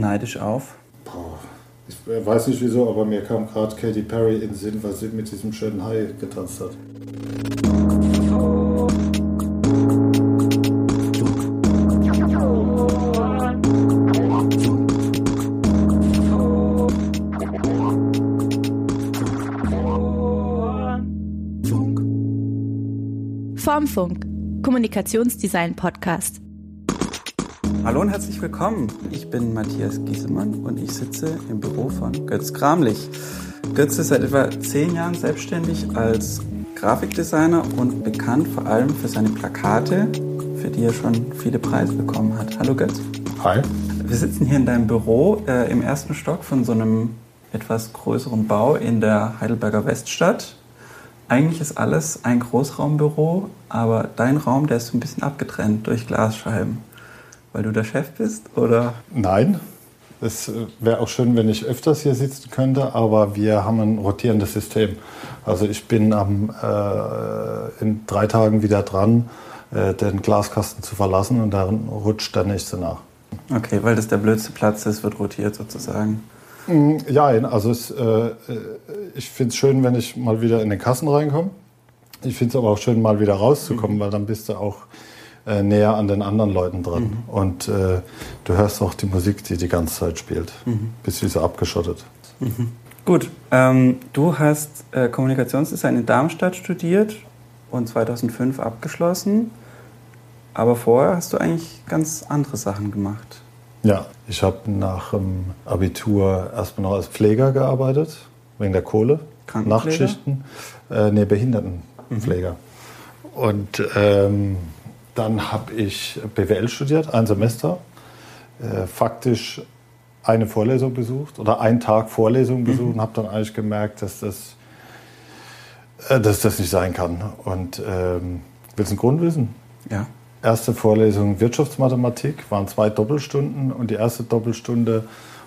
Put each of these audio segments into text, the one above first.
neidisch auf? Boah, ich weiß nicht wieso, aber mir kam gerade Katy Perry in den Sinn, weil sie mit diesem schönen Hai getanzt hat. Formfunk, Kommunikationsdesign Podcast. Hallo und herzlich willkommen. Ich bin Matthias Giesemann und ich sitze im Büro von Götz Kramlich. Götz ist seit etwa zehn Jahren selbstständig als Grafikdesigner und bekannt vor allem für seine Plakate, für die er schon viele Preise bekommen hat. Hallo Götz. Hi. Wir sitzen hier in deinem Büro äh, im ersten Stock von so einem etwas größeren Bau in der Heidelberger Weststadt. Eigentlich ist alles ein Großraumbüro, aber dein Raum, der ist so ein bisschen abgetrennt durch Glasscheiben. Weil du der Chef bist, oder? Nein. Es wäre auch schön, wenn ich öfters hier sitzen könnte, aber wir haben ein rotierendes System. Also ich bin am, äh, in drei Tagen wieder dran, äh, den Glaskasten zu verlassen und dann rutscht der nächste nach. Okay, weil das der blödste Platz ist, wird rotiert sozusagen. Mm, Ja, also es, äh, ich finde es schön, wenn ich mal wieder in den Kassen reinkomme. Ich finde es aber auch schön, mal wieder rauszukommen, weil dann bist du auch äh, näher an den anderen Leuten dran. Und äh, du hörst auch die Musik, die die ganze Zeit spielt. Bist wie so abgeschottet. Gut, ähm, du hast äh, Kommunikationsdesign in Darmstadt studiert und 2005 abgeschlossen. Aber vorher hast du eigentlich ganz andere Sachen gemacht. Ja, ich habe nach dem Abitur erstmal noch als Pfleger gearbeitet, wegen der Kohle. Nachtschichten. Äh, nee, Behindertenpfleger. Und ähm, dann habe ich BWL studiert, ein Semester. Äh, faktisch eine Vorlesung besucht oder einen Tag Vorlesung besucht und habe dann eigentlich gemerkt, dass das, äh, dass das nicht sein kann. Und ähm, willst du einen Grund wissen? Ja. Erste Vorlesung Wirtschaftsmathematik waren zwei Doppelstunden und die erste Doppelstunde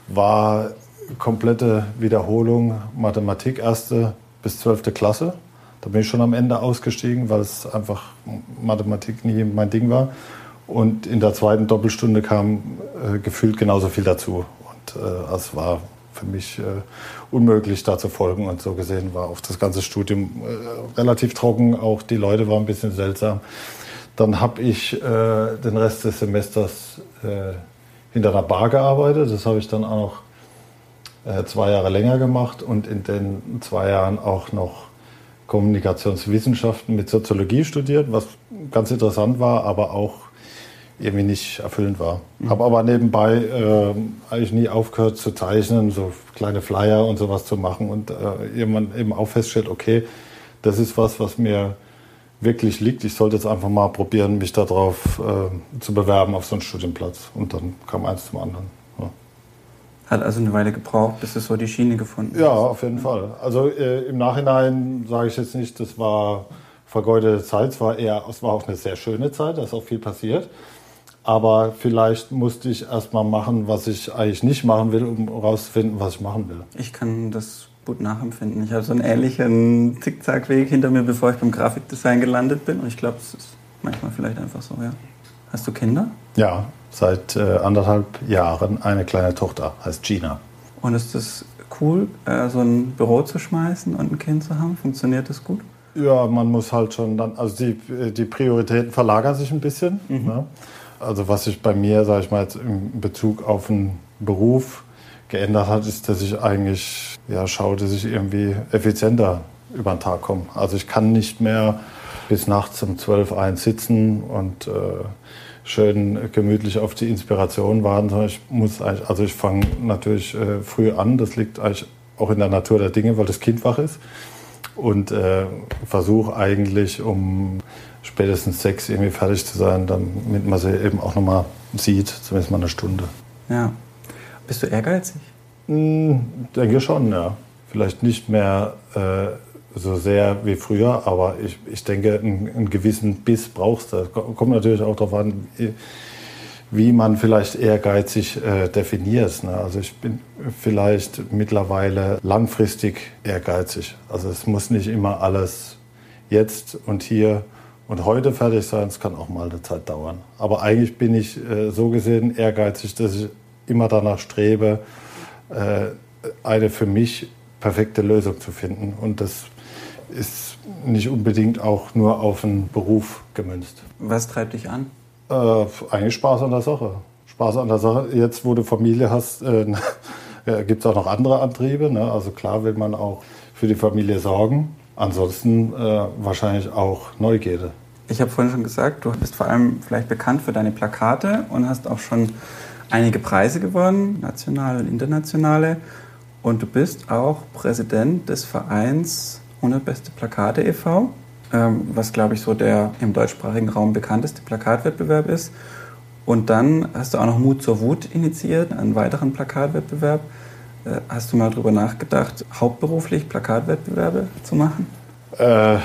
war komplette Wiederholung Mathematik, erste bis zwölfte Klasse. Da bin ich schon am Ende ausgestiegen, weil es einfach Mathematik nie mein Ding war. Und in der zweiten Doppelstunde kam äh, gefühlt genauso viel dazu. Und äh, es war für mich äh, unmöglich, da zu folgen. Und so gesehen war auch das ganze Studium äh, relativ trocken. Auch die Leute waren ein bisschen seltsam. Dann habe ich äh, den Rest des Semesters äh, hinter einer Bar gearbeitet. Das habe ich dann auch noch zwei Jahre länger gemacht und in den zwei Jahren auch noch Kommunikationswissenschaften mit Soziologie studiert, was ganz interessant war, aber auch irgendwie nicht erfüllend war. Habe aber nebenbei äh, eigentlich nie aufgehört zu zeichnen, so kleine Flyer und sowas zu machen und äh, irgendwann eben auch festgestellt, okay, das ist was, was mir wirklich liegt. Ich sollte jetzt einfach mal probieren, mich darauf äh, zu bewerben auf so einen Studienplatz. Und dann kam eins zum anderen. Ja. Hat also eine Weile gebraucht, bis du so die Schiene gefunden Ja, hast. auf jeden Fall. Also äh, im Nachhinein sage ich jetzt nicht, das war vergeudete Zeit. Es war eher, es war auch eine sehr schöne Zeit, da ist auch viel passiert. Aber vielleicht musste ich erst mal machen, was ich eigentlich nicht machen will, um herauszufinden, was ich machen will. Ich kann das gut nachempfinden. Ich habe so einen ähnlichen Zickzackweg hinter mir, bevor ich beim Grafikdesign gelandet bin. Und ich glaube, es ist manchmal vielleicht einfach so, ja. Hast du Kinder? Ja, seit äh, anderthalb Jahren eine kleine Tochter, heißt Gina. Und ist das cool, äh, so ein Büro zu schmeißen und ein Kind zu haben? Funktioniert das gut? Ja, man muss halt schon dann, also die, die Prioritäten verlagern sich ein bisschen. Ne? Also was sich bei mir, sage ich mal jetzt in Bezug auf den Beruf geändert hat, ist, dass ich eigentlich ja, schaue, dass ich irgendwie effizienter über den Tag komme. Also ich kann nicht mehr bis nachts um 12, 1 sitzen und äh, schön gemütlich auf die Inspiration warten, sondern ich muss eigentlich, also ich fange natürlich äh, früh an, das liegt eigentlich auch in der Natur der Dinge, weil das Kind wach ist und äh, versuche eigentlich um spätestens sechs irgendwie fertig zu sein, damit man sie eben auch nochmal sieht, zumindest mal eine Stunde. Ja. Bist du ehrgeizig? Hm, denke schon, ja. Vielleicht nicht mehr äh, so sehr wie früher, aber ich, ich denke, einen, einen gewissen Biss brauchst du. Kommt natürlich auch darauf an, wie man vielleicht ehrgeizig äh, definiert. Ne? Also ich bin vielleicht mittlerweile langfristig ehrgeizig. Also es muss nicht immer alles jetzt und hier und heute fertig sein. Es kann auch mal eine Zeit dauern. Aber eigentlich bin ich äh, so gesehen ehrgeizig, dass ich immer danach strebe, äh, eine für mich perfekte Lösung zu finden. Und das ist nicht unbedingt auch nur auf einen Beruf gemünzt. Was treibt dich an? Äh, eigentlich Spaß an der Sache. Spaß an der Sache. Jetzt, wo du Familie hast, äh, gibt es auch noch andere Antriebe. Ne? Also klar will man auch für die Familie sorgen. Ansonsten äh, wahrscheinlich auch Neugierde. Ich habe vorhin schon gesagt, du bist vor allem vielleicht bekannt für deine Plakate und hast auch schon einige Preise gewonnen, nationale und internationale. Und du bist auch Präsident des Vereins 100 Beste Plakate e.V., ähm, was glaube ich so der im deutschsprachigen Raum bekannteste Plakatwettbewerb ist. Und dann hast du auch noch Mut zur Wut initiiert, einen weiteren Plakatwettbewerb. Äh, hast du mal darüber nachgedacht, hauptberuflich Plakatwettbewerbe zu machen? Äh,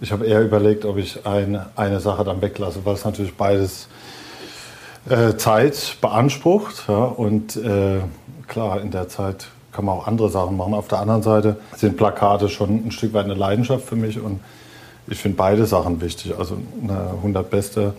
ich habe eher überlegt, ob ich ein, eine Sache dann weglasse, weil es natürlich beides äh, Zeit beansprucht. Ja, und äh, klar, in der Zeit kann man auch andere Sachen machen. Auf der anderen Seite sind Plakate schon ein Stück weit eine Leidenschaft für mich und ich finde beide Sachen wichtig. Also eine 100 Beste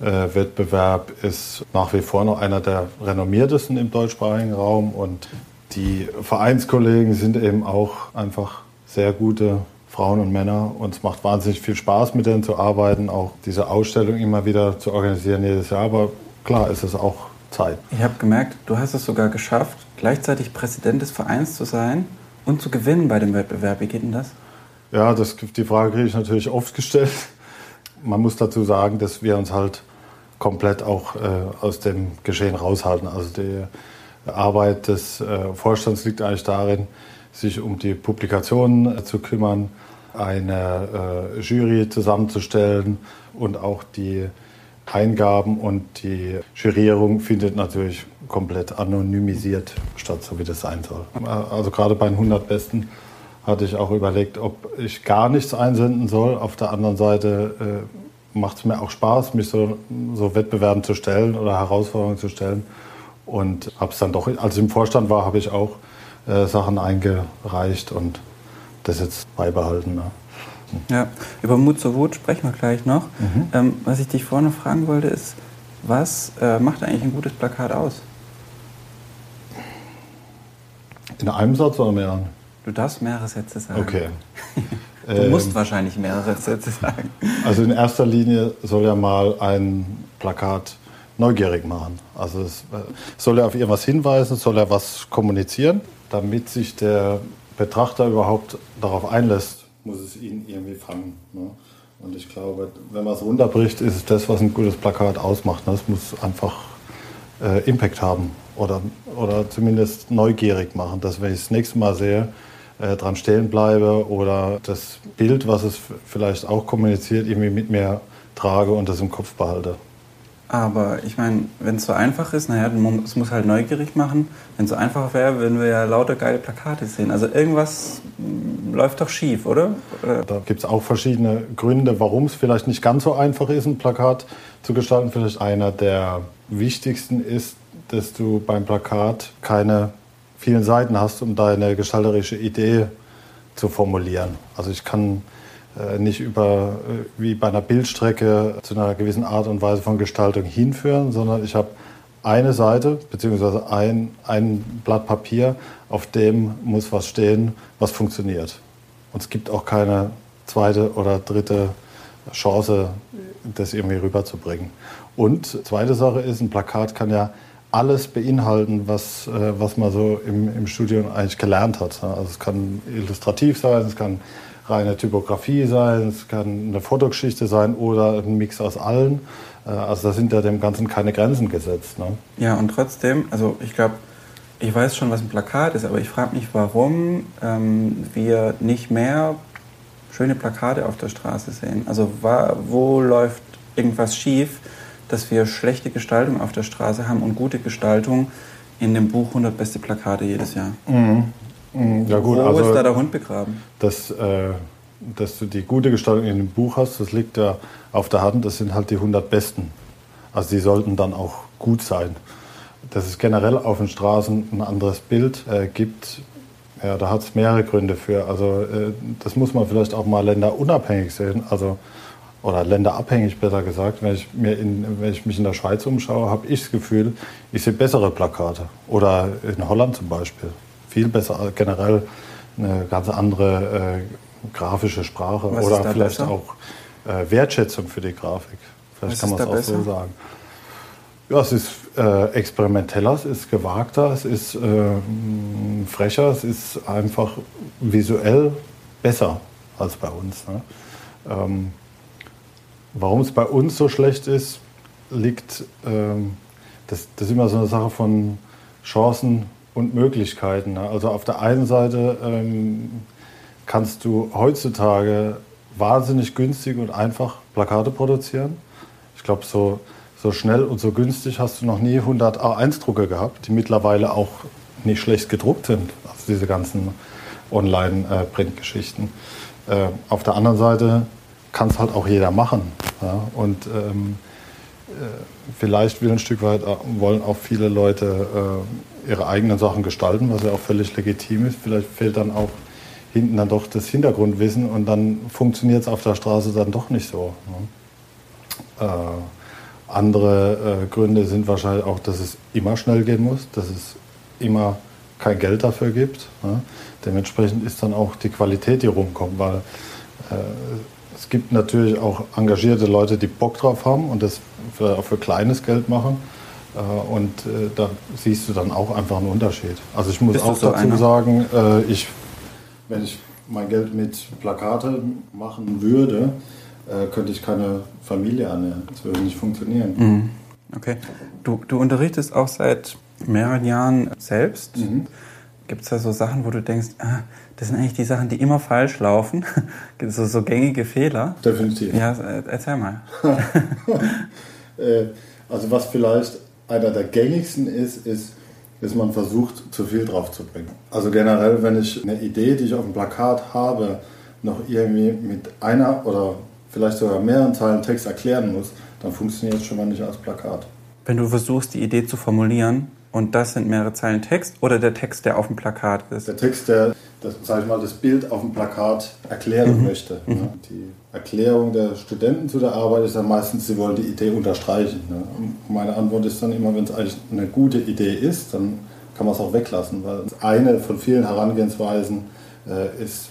äh, Wettbewerb ist nach wie vor noch einer der renommiertesten im deutschsprachigen Raum und die Vereinskollegen sind eben auch einfach sehr gute Frauen und Männer und es macht wahnsinnig viel Spaß mit denen zu arbeiten, auch diese Ausstellung immer wieder zu organisieren jedes Jahr, aber klar ist es auch Zeit. Ich habe gemerkt, du hast es sogar geschafft, gleichzeitig Präsident des Vereins zu sein und zu gewinnen bei dem Wettbewerb. Wie geht denn das? Ja, das, die Frage kriege ich natürlich oft gestellt. Man muss dazu sagen, dass wir uns halt komplett auch äh, aus dem Geschehen raushalten. Also die Arbeit des äh, Vorstands liegt eigentlich darin, sich um die Publikationen äh, zu kümmern, eine äh, Jury zusammenzustellen und auch die Eingaben und die Jurierung findet natürlich komplett anonymisiert statt, so wie das sein soll. Also gerade bei den 100 Besten hatte ich auch überlegt, ob ich gar nichts einsenden soll. Auf der anderen Seite äh, macht es mir auch Spaß, mich so, so Wettbewerben zu stellen oder Herausforderungen zu stellen. Und habe es dann doch, als ich im Vorstand war, habe ich auch äh, Sachen eingereicht und das jetzt beibehalten. Ne? Ja, über Mut zur Wut sprechen wir gleich noch. Mhm. Ähm, was ich dich vorne fragen wollte, ist, was äh, macht eigentlich ein gutes Plakat aus? In einem Satz oder mehreren? Du darfst mehrere Sätze sagen. Okay. du musst ähm, wahrscheinlich mehrere Sätze sagen. Also in erster Linie soll ja mal ein Plakat neugierig machen. Also es äh, soll ja auf irgendwas hinweisen, soll ja was kommunizieren, damit sich der Betrachter überhaupt darauf einlässt, muss es ihn irgendwie fangen. Ne? Und ich glaube, wenn man es runterbricht, ist es das, was ein gutes Plakat ausmacht. Ne? Es muss einfach äh, Impact haben oder, oder zumindest neugierig machen, dass wenn ich das nächste Mal sehe, äh, dran stehen bleibe oder das Bild, was es vielleicht auch kommuniziert, irgendwie mit mir trage und das im Kopf behalte. Aber ich meine, wenn es so einfach ist, naja, es muss halt neugierig machen. Wenn es so einfach wäre, würden wir ja lauter geile Plakate sehen. Also irgendwas mm, läuft doch schief, oder? Da gibt es auch verschiedene Gründe, warum es vielleicht nicht ganz so einfach ist, ein Plakat zu gestalten. Vielleicht einer der wichtigsten ist, dass du beim Plakat keine vielen Seiten hast, um deine gestalterische Idee zu formulieren. Also ich kann nicht über, äh, wie bei einer Bildstrecke zu einer gewissen Art und Weise von Gestaltung hinführen, sondern ich habe eine Seite bzw. Ein, ein Blatt Papier, auf dem muss was stehen, was funktioniert. Und es gibt auch keine zweite oder dritte Chance, das irgendwie rüberzubringen. Und zweite Sache ist, ein Plakat kann ja alles beinhalten, was, äh, was man so im, im Studium eigentlich gelernt hat. Also es kann illustrativ sein, es kann reine Typografie sein, es kann eine Fotogeschichte sein oder ein Mix aus allen. Äh, also da sind ja dem Ganzen keine Grenzen gesetzt. Ne? Ja, und trotzdem, also ich glaube, ich weiß schon, was ein Plakat ist, aber ich frage mich, warum ähm, wir nicht mehr schöne Plakate auf der Straße sehen. Also wo läuft irgendwas schief, dass wir schlechte Gestaltung auf der Straße haben und gute Gestaltung in dem Buch 100 beste Plakate jedes Jahr. Mhm. Mm, ja, gut, Wo also, ist da der Hund begraben? Dass, äh, dass du die gute Gestaltung in dem Buch hast, das liegt ja auf der Hand. Das sind halt die 100 Besten. Also die sollten dann auch gut sein. Dass es generell auf den Straßen ein anderes Bild äh, gibt, ja, da hat es mehrere Gründe für. Also äh, das muss man vielleicht auch mal länderunabhängig sehen. Also oder länderabhängig besser gesagt, wenn ich, mir in, wenn ich mich in der Schweiz umschaue, habe ich das Gefühl, ich sehe bessere Plakate. Oder in Holland zum Beispiel. Viel besser, generell eine ganz andere äh, grafische Sprache. Was oder vielleicht besser? auch äh, Wertschätzung für die Grafik. Vielleicht Was kann man es auch so besser? sagen. Ja, es ist äh, experimenteller, es ist gewagter, es ist äh, frecher, es ist einfach visuell besser als bei uns. Ne? Ähm, warum es bei uns so schlecht ist, liegt, ähm, das, das ist immer so eine Sache von Chancen und Möglichkeiten. Ne? Also auf der einen Seite ähm, kannst du heutzutage wahnsinnig günstig und einfach Plakate produzieren. Ich glaube, so, so schnell und so günstig hast du noch nie 100 A1-Drucker gehabt, die mittlerweile auch nicht schlecht gedruckt sind. Also diese ganzen Online-Print-Geschichten. Äh, auf der anderen Seite kann es halt auch jeder machen. Ja? Und ähm, äh, vielleicht will ein Stück weit äh, wollen auch viele Leute äh, ihre eigenen Sachen gestalten, was ja auch völlig legitim ist. Vielleicht fehlt dann auch hinten dann doch das Hintergrundwissen und dann funktioniert es auf der Straße dann doch nicht so. Ne? Äh, andere äh, Gründe sind wahrscheinlich auch, dass es immer schnell gehen muss, dass es immer kein Geld dafür gibt. Ne? Dementsprechend ist dann auch die Qualität, die rumkommt, weil äh, es gibt natürlich auch engagierte Leute, die Bock drauf haben und das vielleicht auch für kleines Geld machen. Äh, und äh, da siehst du dann auch einfach einen Unterschied. Also ich muss Bist auch so dazu einer? sagen, äh, ich, wenn ich mein Geld mit Plakate machen würde, könnte ich keine Familie ernähren. Das würde nicht funktionieren. Mhm. Okay. Du, du unterrichtest auch seit mehreren Jahren selbst. Mhm. Gibt es da so Sachen, wo du denkst, ah, das sind eigentlich die Sachen, die immer falsch laufen? So, so gängige Fehler? Definitiv. Ja, äh, erzähl mal. Äh, Also was vielleicht einer der gängigsten ist, ist, dass man versucht, zu viel drauf zu bringen. Also generell, wenn ich eine Idee, die ich auf dem Plakat habe, noch irgendwie mit einer oder vielleicht sogar mehreren Zeilen Text erklären muss, dann funktioniert es schon mal nicht als Plakat. Wenn du versuchst, die Idee zu formulieren und das sind mehrere Zeilen Text oder der Text, der auf dem Plakat ist. Der Text, der, das, sag ich mal, das Bild auf dem Plakat erklären Mhm. möchte. Ne? Die Erklärung der Studenten zu der Arbeit ist ja meistens, sie wollen die Idee unterstreichen. Ne? Und meine Antwort ist dann immer, wenn es eigentlich eine gute Idee ist, dann kann man es auch weglassen, weil eine von vielen Herangehensweisen äh, ist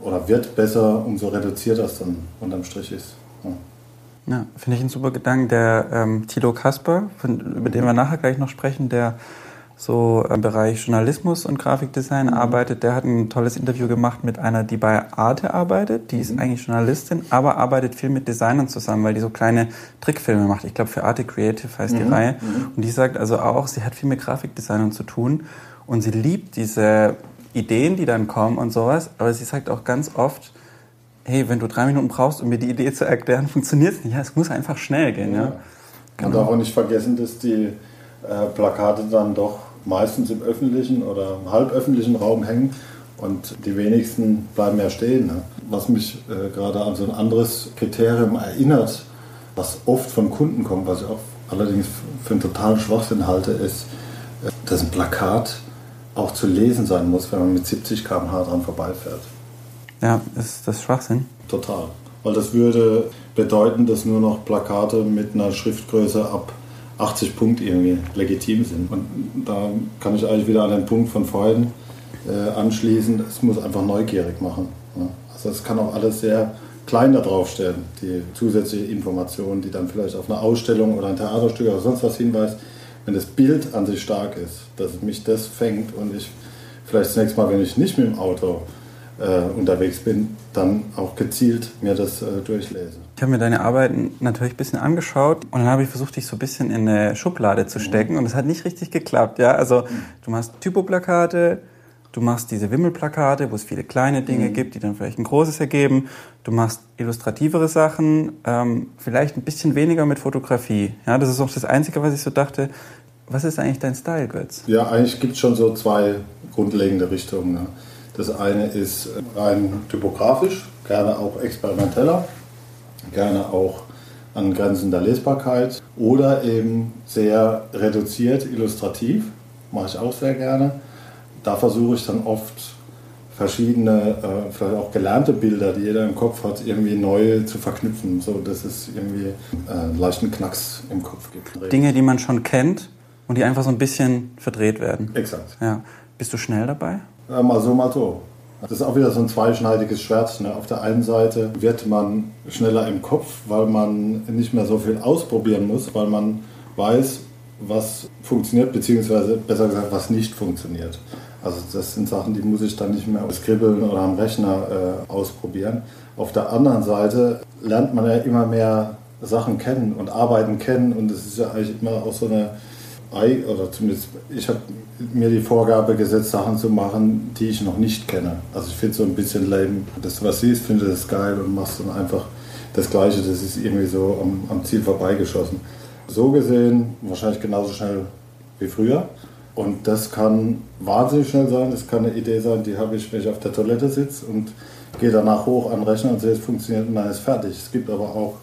oder wird besser, umso reduzierter es dann unterm Strich ist. Ja. Finde ich einen super Gedanken. Der ähm, Thilo Kasper, von, über den wir nachher gleich noch sprechen, der so im Bereich Journalismus und Grafikdesign arbeitet, der hat ein tolles Interview gemacht mit einer, die bei Arte arbeitet. Die ist eigentlich Journalistin, aber arbeitet viel mit Designern zusammen, weil die so kleine Trickfilme macht. Ich glaube, für Arte Creative heißt die Reihe. Und die sagt also auch, sie hat viel mit Grafikdesignern zu tun und sie liebt diese Ideen, die dann kommen und sowas. Aber sie sagt auch ganz oft, hey, wenn du drei Minuten brauchst, um mir die Idee zu erklären, funktioniert es nicht. Ja, es muss einfach schnell gehen. Ja. Man darf auch nicht vergessen, dass die äh, Plakate dann doch meistens im öffentlichen oder im halböffentlichen Raum hängen und die wenigsten bleiben ja stehen. Ne? Was mich äh, gerade an so ein anderes Kriterium erinnert, was oft von Kunden kommt, was ich auch allerdings für einen totalen Schwachsinn halte, ist, äh, dass ein Plakat auch zu lesen sein muss, wenn man mit 70 km/h dran vorbeifährt. Ja, ist das Schwachsinn? Total. Weil das würde bedeuten, dass nur noch Plakate mit einer Schriftgröße ab 80 Punkt irgendwie legitim sind. Und da kann ich eigentlich wieder an den Punkt von vorhin äh, anschließen, es muss einfach neugierig machen. Also es kann auch alles sehr klein da draufstehen, die zusätzliche Information, die dann vielleicht auf eine Ausstellung oder ein Theaterstück oder sonst was hinweist. Wenn das Bild an sich stark ist, dass mich das fängt und ich vielleicht das nächste Mal, wenn ich nicht mit dem Auto äh, unterwegs bin, dann auch gezielt mir das äh, durchlese. Ich habe mir deine Arbeiten natürlich ein bisschen angeschaut und dann habe ich versucht, dich so ein bisschen in eine Schublade zu stecken und es hat nicht richtig geklappt. Ja? Also du machst Typoplakate, du machst diese Wimmelplakate, wo es viele kleine Dinge gibt, die dann vielleicht ein großes ergeben. Du machst illustrativere Sachen, ähm, vielleicht ein bisschen weniger mit Fotografie. Ja, das ist auch das Einzige, was ich so dachte. Was ist eigentlich dein Style, Götz? Ja, eigentlich gibt es schon so zwei grundlegende Richtungen. Ne? Das eine ist rein typografisch, gerne auch experimenteller, gerne auch an Grenzen der Lesbarkeit oder eben sehr reduziert illustrativ, mache ich auch sehr gerne. Da versuche ich dann oft verschiedene, äh, vielleicht auch gelernte Bilder, die jeder im Kopf hat, irgendwie neu zu verknüpfen, so dass es irgendwie äh, einen leichten Knacks im Kopf gibt. Dinge, die man schon kennt und die einfach so ein bisschen verdreht werden. Exakt. Ja. Bist du schnell dabei? Ja, mal so, mal so. Das ist auch wieder so ein zweischneidiges Schwert. Ne? Auf der einen Seite wird man schneller im Kopf, weil man nicht mehr so viel ausprobieren muss, weil man weiß, was funktioniert, beziehungsweise besser gesagt, was nicht funktioniert. Also das sind Sachen, die muss ich dann nicht mehr skribbeln oder am Rechner äh, ausprobieren. Auf der anderen Seite lernt man ja immer mehr Sachen kennen und Arbeiten kennen und es ist ja eigentlich immer auch so eine oder zumindest ich habe mir die Vorgabe gesetzt, Sachen zu machen, die ich noch nicht kenne. Also ich finde so ein bisschen lame, dass du was siehst, finde das geil und machst dann einfach das Gleiche. Das ist irgendwie so am, am Ziel vorbeigeschossen. So gesehen wahrscheinlich genauso schnell wie früher. Und das kann wahnsinnig schnell sein. Das kann eine Idee sein, die habe ich, wenn ich auf der Toilette sitze und gehe danach hoch an den Rechner und sehe, es funktioniert und dann ist fertig. Es gibt aber auch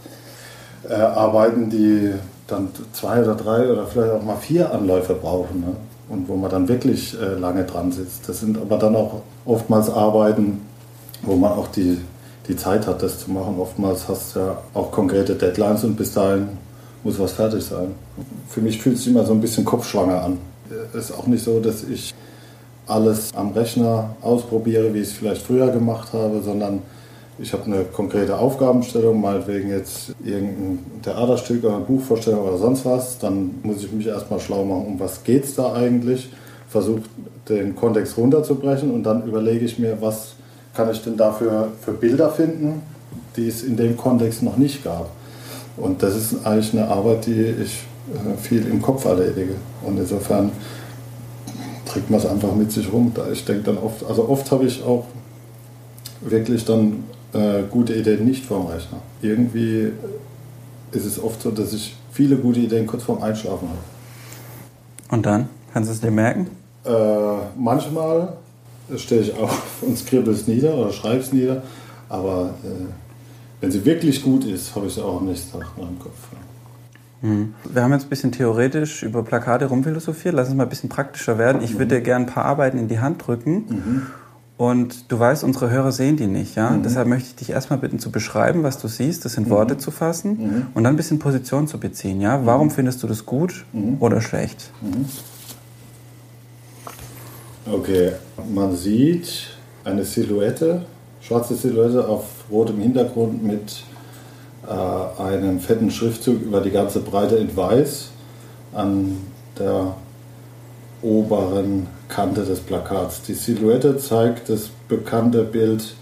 äh, Arbeiten, die dann zwei oder drei oder vielleicht auch mal vier Anläufe brauchen. Ne? Und wo man dann wirklich äh, lange dran sitzt. Das sind aber dann auch oftmals Arbeiten, wo man auch die, die Zeit hat, das zu machen. Oftmals hast du ja auch konkrete Deadlines und bis dahin muss was fertig sein. Für mich fühlt es sich immer so ein bisschen kopfschwanger an. Es ist auch nicht so, dass ich alles am Rechner ausprobiere, wie ich es vielleicht früher gemacht habe, sondern ich habe eine konkrete Aufgabenstellung, meinetwegen jetzt irgendein Theaterstück oder eine Buchvorstellung oder sonst was, dann muss ich mich erstmal schlau machen, um was geht es da eigentlich, versuche den Kontext runterzubrechen und dann überlege ich mir, was kann ich denn dafür für Bilder finden, die es in dem Kontext noch nicht gab. Und das ist eigentlich eine Arbeit, die ich äh, viel im Kopf erledige. Und insofern trägt man es einfach mit sich rum. Ich denke dann oft, also oft habe ich auch wirklich dann äh, gute Ideen nicht vorm Rechner. Irgendwie ist es oft so, dass ich viele gute Ideen kurz vorm Einschlafen habe. Und dann? Kannst du es dir merken? Äh, manchmal stehe ich auf und skribbel es nieder oder schreibe es nieder, aber äh, wenn sie wirklich gut ist, habe ich sie auch am nächsten Tag noch im Kopf. Mhm. Wir haben jetzt ein bisschen theoretisch über Plakate rumphilosophiert. Lass uns mal ein bisschen praktischer werden. Ich würde dir gerne ein paar Arbeiten in die Hand drücken. Mhm und du weißt, unsere Hörer sehen die nicht, ja. Mhm. Deshalb möchte ich dich erstmal bitten zu beschreiben, was du siehst, das in mhm. Worte zu fassen mhm. und dann ein bisschen Position zu beziehen, ja. Warum mhm. findest du das gut mhm. oder schlecht? Okay, man sieht eine Silhouette, schwarze Silhouette auf rotem Hintergrund mit äh, einem fetten Schriftzug über die ganze Breite in weiß an der oberen Kante des Plakats. Die Silhouette zeigt das bekannte Bild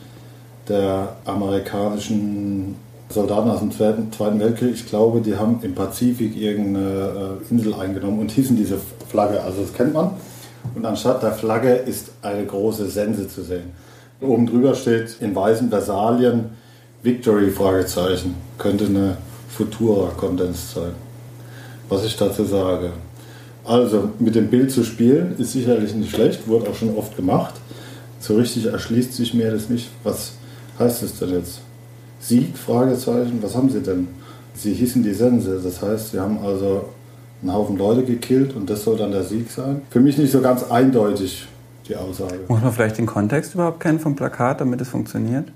der amerikanischen Soldaten aus dem Zweiten Weltkrieg. Ich glaube, die haben im Pazifik irgendeine äh, Insel eingenommen und hießen diese Flagge. Also das kennt man. Und anstatt der Flagge ist eine große Sense zu sehen. Oben drüber steht in weißen Versalien Victory Fragezeichen. Könnte eine Futura Kondens sein. Was ich dazu sage. Also mit dem Bild zu spielen ist sicherlich nicht schlecht, wurde auch schon oft gemacht. So richtig erschließt sich mir das nicht. Was heißt das denn jetzt? Sieg? Fragezeichen. Was haben sie denn? Sie hießen die Sense. Das heißt, sie haben also einen Haufen Leute gekillt und das soll dann der Sieg sein. Für mich nicht so ganz eindeutig die Aussage. Muss man vielleicht den Kontext überhaupt kennen vom Plakat, damit es funktioniert?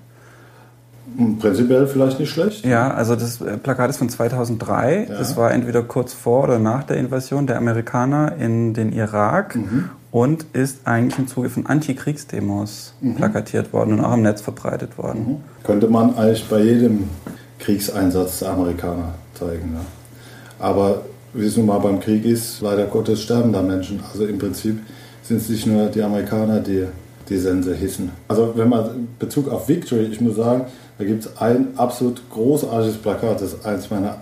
Prinzipiell vielleicht nicht schlecht. Ja, also das äh, Plakat ist von 2003. Ja. Das war entweder kurz vor oder nach der Invasion der Amerikaner in den Irak mhm. und ist eigentlich im Zuge von Antikriegsdemos mhm. plakatiert worden und auch im Netz verbreitet worden. Mhm. Könnte man eigentlich bei jedem Kriegseinsatz der Amerikaner zeigen. Ja. Aber wie es nun mal beim Krieg ist, leider Gottes sterben da Menschen. Also im Prinzip sind es nicht nur die Amerikaner, die die Sense hissen. Also wenn man Bezug auf Victory, ich muss sagen, da gibt es ein absolut großartiges Plakat, das ist eines meiner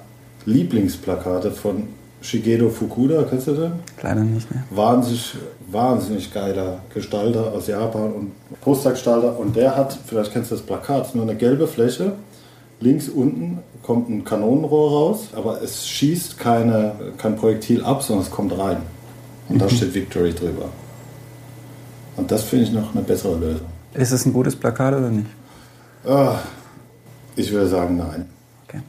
Lieblingsplakate von Shigedo Fukuda, kennst du den? Leider nicht mehr. Wahnsinnig, wahnsinnig geiler Gestalter aus Japan und Postergestalter. Und der hat, vielleicht kennst du das Plakat, nur eine gelbe Fläche. Links unten kommt ein Kanonenrohr raus, aber es schießt keine, kein Projektil ab, sondern es kommt rein. Und da steht Victory drüber. Und das finde ich noch eine bessere Lösung. Ist es ein gutes Plakat oder nicht? Ah, ich würde sagen, nein. Okay.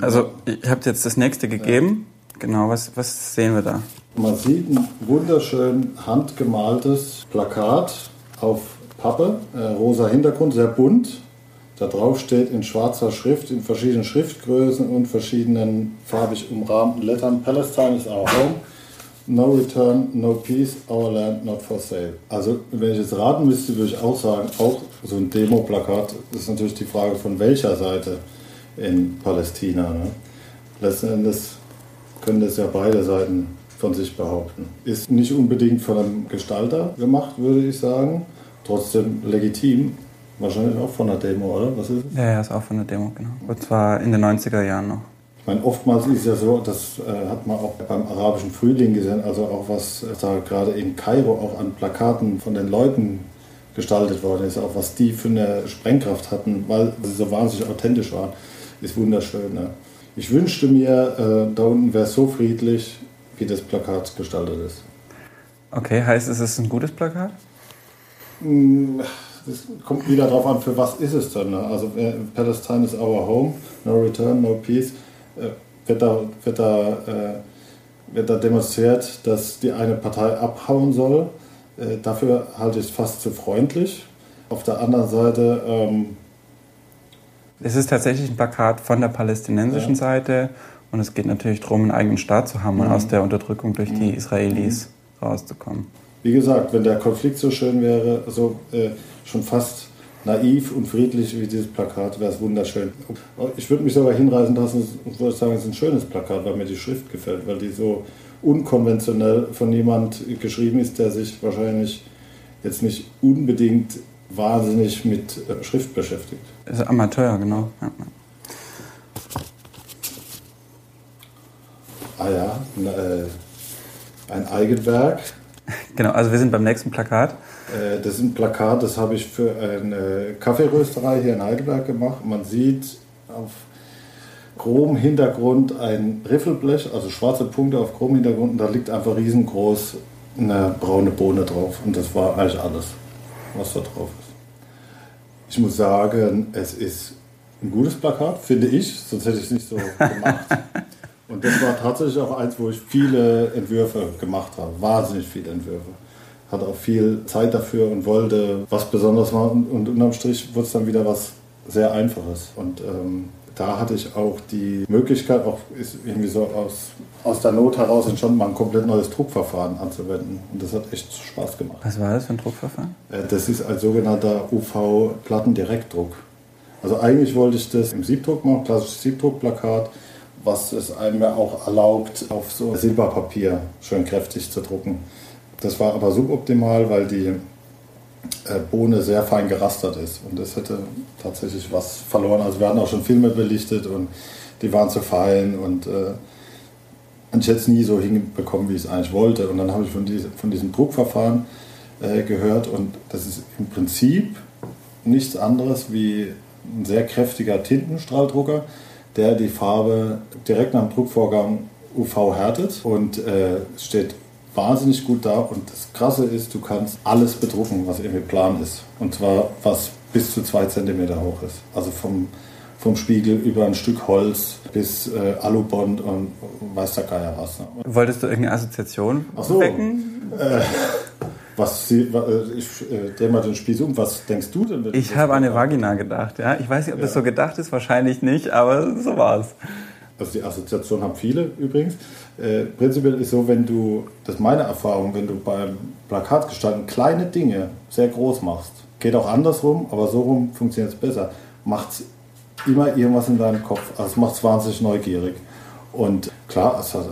Also, ich habe jetzt das nächste gegeben. Ja. Genau, was, was sehen wir da? Man sieht ein wunderschön handgemaltes Plakat auf Pappe, äh, rosa Hintergrund, sehr bunt. Da drauf steht in schwarzer Schrift, in verschiedenen Schriftgrößen und verschiedenen farbig umrahmten Lettern: Palestine is our home. No return, no peace, our land not for sale. Also, wenn ich jetzt raten müsste, würde ich auch sagen, auch so ein Demo-Plakat ist natürlich die Frage, von welcher Seite in Palästina. Ne? Letzten Endes können das ja beide Seiten von sich behaupten. Ist nicht unbedingt von einem Gestalter gemacht, würde ich sagen. Trotzdem legitim. Wahrscheinlich auch von der Demo, oder? Was ist es? Ja, ja, ist auch von der Demo, genau. Und zwar in den 90er Jahren noch. Meine, oftmals ist es ja so, das äh, hat man auch beim arabischen Frühling gesehen, also auch was da gerade in Kairo auch an Plakaten von den Leuten gestaltet worden ist, auch was die für eine Sprengkraft hatten, weil sie so wahnsinnig authentisch waren, ist wunderschön. Ne? Ich wünschte mir, äh, da unten wäre es so friedlich, wie das Plakat gestaltet ist. Okay, heißt es, ist ein gutes Plakat? Mm, das kommt wieder darauf an, für was ist es denn. Ne? Also Palestine is our home, no return, no peace. Äh, wird, da, wird, da, äh, wird da demonstriert, dass die eine Partei abhauen soll. Äh, dafür halte ich es fast zu freundlich. Auf der anderen Seite... Ähm, es ist tatsächlich ein Plakat von der palästinensischen ja. Seite und es geht natürlich darum, einen eigenen Staat zu haben mhm. und aus der Unterdrückung durch die mhm. Israelis mhm. rauszukommen. Wie gesagt, wenn der Konflikt so schön wäre, so äh, schon fast naiv und friedlich wie dieses Plakat, wäre es wunderschön. Ich würde mich sogar hinreißen lassen und würde sagen, es ist ein schönes Plakat, weil mir die Schrift gefällt, weil die so unkonventionell von jemand geschrieben ist, der sich wahrscheinlich jetzt nicht unbedingt wahnsinnig mit äh, Schrift beschäftigt. Ist Amateur, genau. Ja. Ah ja, ein, äh, ein Eigenwerk. Genau, also wir sind beim nächsten Plakat. Äh, das ist ein Plakat, das habe ich für eine Kaffeerösterei hier in Heidelberg gemacht. Man sieht auf chrom Hintergrund ein Riffelblech, also schwarze Punkte auf chrom Hintergrund und da liegt einfach riesengroß eine braune Bohne drauf. Und das war eigentlich alles, was da drauf ist. Ich muss sagen, es ist ein gutes Plakat, finde ich, sonst hätte ich es nicht so gemacht. Und das war tatsächlich auch eins, wo ich viele Entwürfe gemacht habe. Wahnsinnig viele Entwürfe. Hatte auch viel Zeit dafür und wollte was Besonderes machen. Und unterm Strich wurde es dann wieder was sehr Einfaches. Und ähm, da hatte ich auch die Möglichkeit, auch irgendwie so aus, aus der Not heraus entstanden, mal ein komplett neues Druckverfahren anzuwenden. Und das hat echt Spaß gemacht. Was war das für ein Druckverfahren? Äh, das ist ein sogenannter UV-Plattendirektdruck. Also eigentlich wollte ich das im Siebdruck machen, klassisches Siebdruckplakat was es einem ja auch erlaubt, auf so Silberpapier schön kräftig zu drucken. Das war aber suboptimal, weil die äh, Bohne sehr fein gerastert ist und das hätte tatsächlich was verloren. Also wir hatten auch schon Filme belichtet und die waren zu fein und, äh, ich hätte es nie so hinbekommen, wie ich es eigentlich wollte. Und dann habe ich von, diese, von diesem Druckverfahren äh, gehört und das ist im Prinzip nichts anderes wie ein sehr kräftiger Tintenstrahldrucker, der die Farbe direkt nach dem Druckvorgang UV härtet und äh, steht wahnsinnig gut da. Und das Krasse ist, du kannst alles bedrucken, was irgendwie plan ist. Und zwar was bis zu zwei Zentimeter hoch ist. Also vom, vom Spiegel über ein Stück Holz bis äh, Alubond und weiß der Geier was. Ne? Wolltest du irgendeine Assoziation Ach so, wecken? Äh, was Sie, äh, ich äh, drehe mal den Spieß um. Was denkst du denn? Ich habe an eine Vagina gedacht. Ja, ich weiß nicht, ob ja. das so gedacht ist. Wahrscheinlich nicht, aber so war es. Also die Assoziation haben viele übrigens. Äh, prinzipiell ist so, wenn du, das ist meine Erfahrung, wenn du beim Plakatgestalten kleine Dinge sehr groß machst, geht auch andersrum, aber so rum funktioniert es besser, macht es immer irgendwas in deinem Kopf. Also es macht es wahnsinnig neugierig. Und klar, also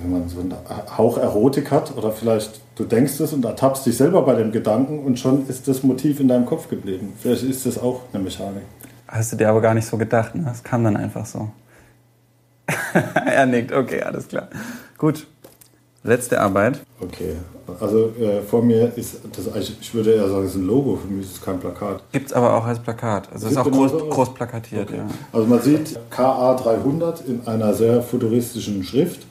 wenn man so einen Hauch Erotik hat oder vielleicht du denkst es und ertappst dich selber bei dem Gedanken und schon ist das Motiv in deinem Kopf geblieben. Vielleicht ist das auch eine Mechanik. Hast du dir aber gar nicht so gedacht, ne? Das kam dann einfach so. er nickt, okay, alles klar. Gut, letzte Arbeit. Okay, also äh, vor mir ist das eigentlich, ich würde eher sagen, es ist ein Logo, für mich ist es kein Plakat. Gibt es aber auch als Plakat, also es ist auch groß, groß plakatiert. Okay. Ja. Also man sieht KA 300 in einer sehr futuristischen Schrift.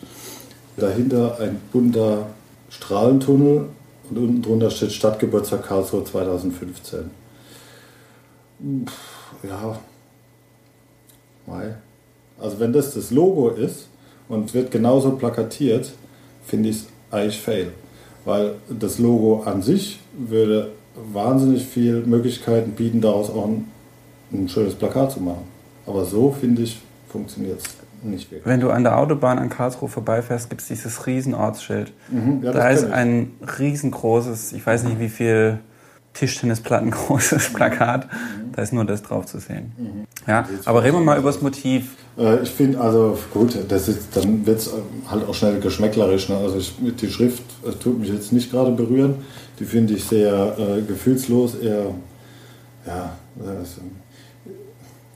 Dahinter ein bunter Strahlentunnel und unten drunter steht Stadtgeburtstag Karlsruhe 2015. Ja, Mai. Also wenn das das Logo ist und wird genauso plakatiert, finde ich es eigentlich fail. Weil das Logo an sich würde wahnsinnig viele Möglichkeiten bieten, daraus auch ein, ein schönes Plakat zu machen. Aber so, finde ich, funktioniert es nicht wirklich. Wenn du an der Autobahn an Karlsruhe vorbeifährst, gibt es dieses riesen Ortsschild. Mhm, ja, da ist ein riesengroßes, ich weiß nicht wie viel Tischtennisplatten großes Plakat. Da ist nur das drauf zu sehen. Ja, aber reden wir mal über das Motiv. Äh, Ich finde, also gut, das ist, dann wird es halt auch schnell geschmäcklerisch. Ne? Also ich, die Schrift äh, tut mich jetzt nicht gerade berühren. Die finde ich sehr äh, gefühlslos, eher, ja, äh,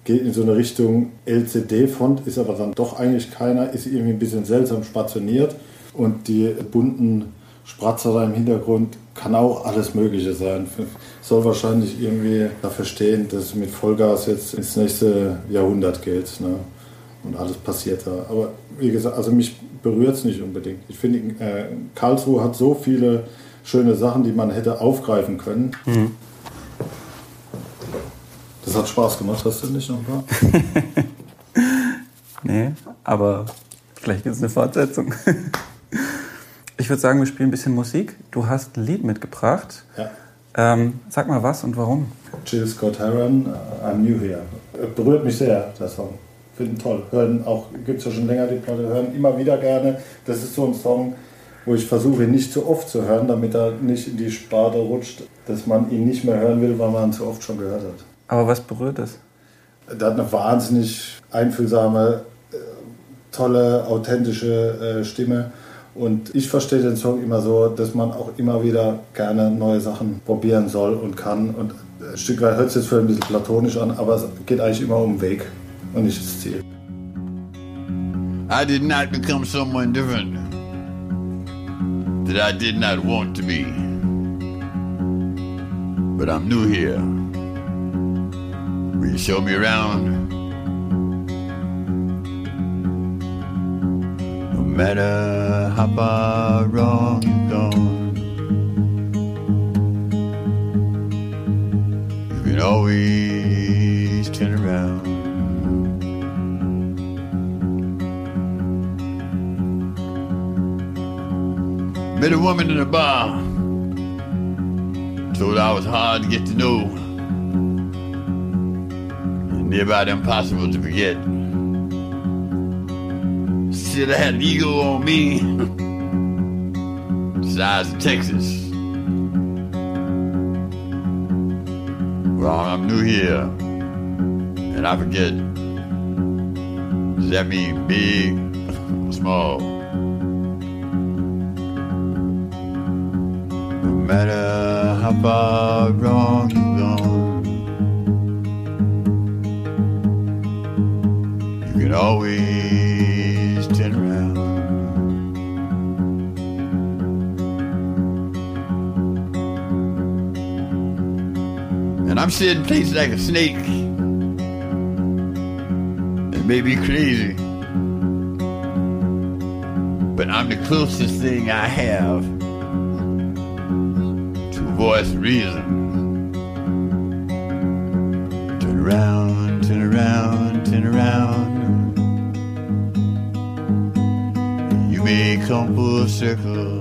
geht in so eine Richtung LCD-Font, ist aber dann doch eigentlich keiner, ist irgendwie ein bisschen seltsam spationiert. Und die bunten Spratzer da im Hintergrund kann auch alles Mögliche sein. Soll wahrscheinlich irgendwie dafür stehen, dass mit Vollgas jetzt ins nächste Jahrhundert geht. Ne? Und alles passiert da. Aber wie gesagt, also mich berührt es nicht unbedingt. Ich finde, äh, Karlsruhe hat so viele schöne Sachen, die man hätte aufgreifen können. Das hat Spaß gemacht, hast du nicht noch ein paar? Nee, aber vielleicht gibt es eine Fortsetzung. Ich würde sagen, wir spielen ein bisschen Musik. Du hast ein Lied mitgebracht. Ja. Ähm, sag mal was und warum. Jill Scott Heron, uh, I'm New Here. Äh, Berührt mich sehr, der Song. Finden toll. Hören auch, gibt es ja schon länger die Platte, hören immer wieder gerne. Das ist so ein Song, wo ich versuche, ihn nicht zu oft zu hören, damit er nicht in die Sparte rutscht, dass man ihn nicht mehr hören will, weil man ihn zu oft schon gehört hat. Aber was berührt es? Der hat eine wahnsinnig einfühlsame, äh, tolle, authentische äh, Stimme. Und ich verstehe den Song immer so, dass man auch immer wieder gerne neue Sachen probieren soll und kann. Und ein Stück weit hört es jetzt vielleicht ein bisschen platonisch an, aber es geht eigentlich immer um den Weg und nicht das Ziel. I did not become someone different that I did not want to be. But I'm new here. Will you show me around? Matter how far wrong you've gone, you can always turn around. Met a woman in a bar. Told I was hard to get to know. And near about impossible to forget. Said I had an eagle on me. Size of Texas. Well, I'm new here. And I forget. Does that mean big or small? No matter how far wrong you've gone, you can always I'm sitting places like a snake. It may be crazy, but I'm the closest thing I have to voice reason. Turn around, turn around, turn around. You may come full circle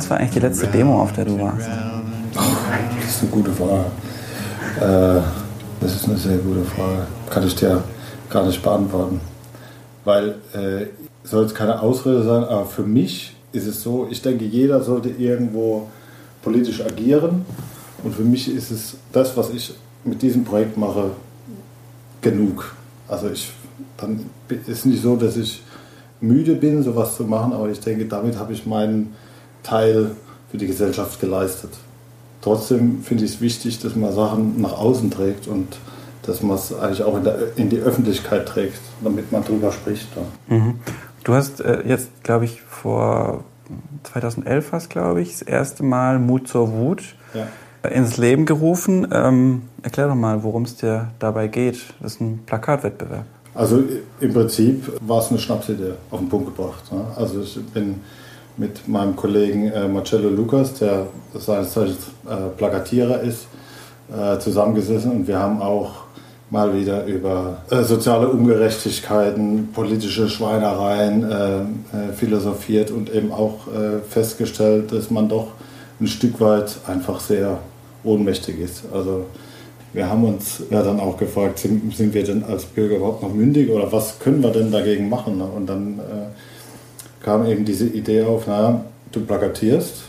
Was war eigentlich die letzte Demo, auf der du warst? Das ist eine gute Frage. Äh, das ist eine sehr gute Frage. Kann ich dir gar nicht beantworten. Weil, äh, soll jetzt keine Ausrede sein, aber für mich ist es so, ich denke, jeder sollte irgendwo politisch agieren. Und für mich ist es das, was ich mit diesem Projekt mache, genug. Also ich, dann ist nicht so, dass ich müde bin, sowas zu machen, aber ich denke, damit habe ich meinen Teil für die Gesellschaft geleistet. Trotzdem finde ich es wichtig, dass man Sachen nach außen trägt und dass man es eigentlich auch in, der, in die Öffentlichkeit trägt, damit man drüber spricht. Mhm. Du hast äh, jetzt, glaube ich, vor 2011 hast, glaube ich, das erste Mal Mut zur Wut Ja. ins Leben gerufen. Ähm, erklär doch mal, worum es dir dabei geht. Das ist ein Plakatwettbewerb. Also im Prinzip war es eine Schnapsidee auf den Punkt gebracht. Ne? Also ich bin mit meinem Kollegen äh, Marcello Lucas, der seines Zeichens äh, Plakatierer ist, äh, zusammengesessen und wir haben auch mal wieder über äh, soziale Ungerechtigkeiten, politische Schweinereien äh, äh, philosophiert und eben auch festgestellt, dass man doch ein Stück weit einfach sehr ohnmächtig ist. Also wir haben uns ja dann auch gefragt, sind, sind wir denn als Bürger überhaupt noch mündig oder was können wir denn dagegen machen? Und dann äh, kam eben diese Idee auf, naja, du plakatierst,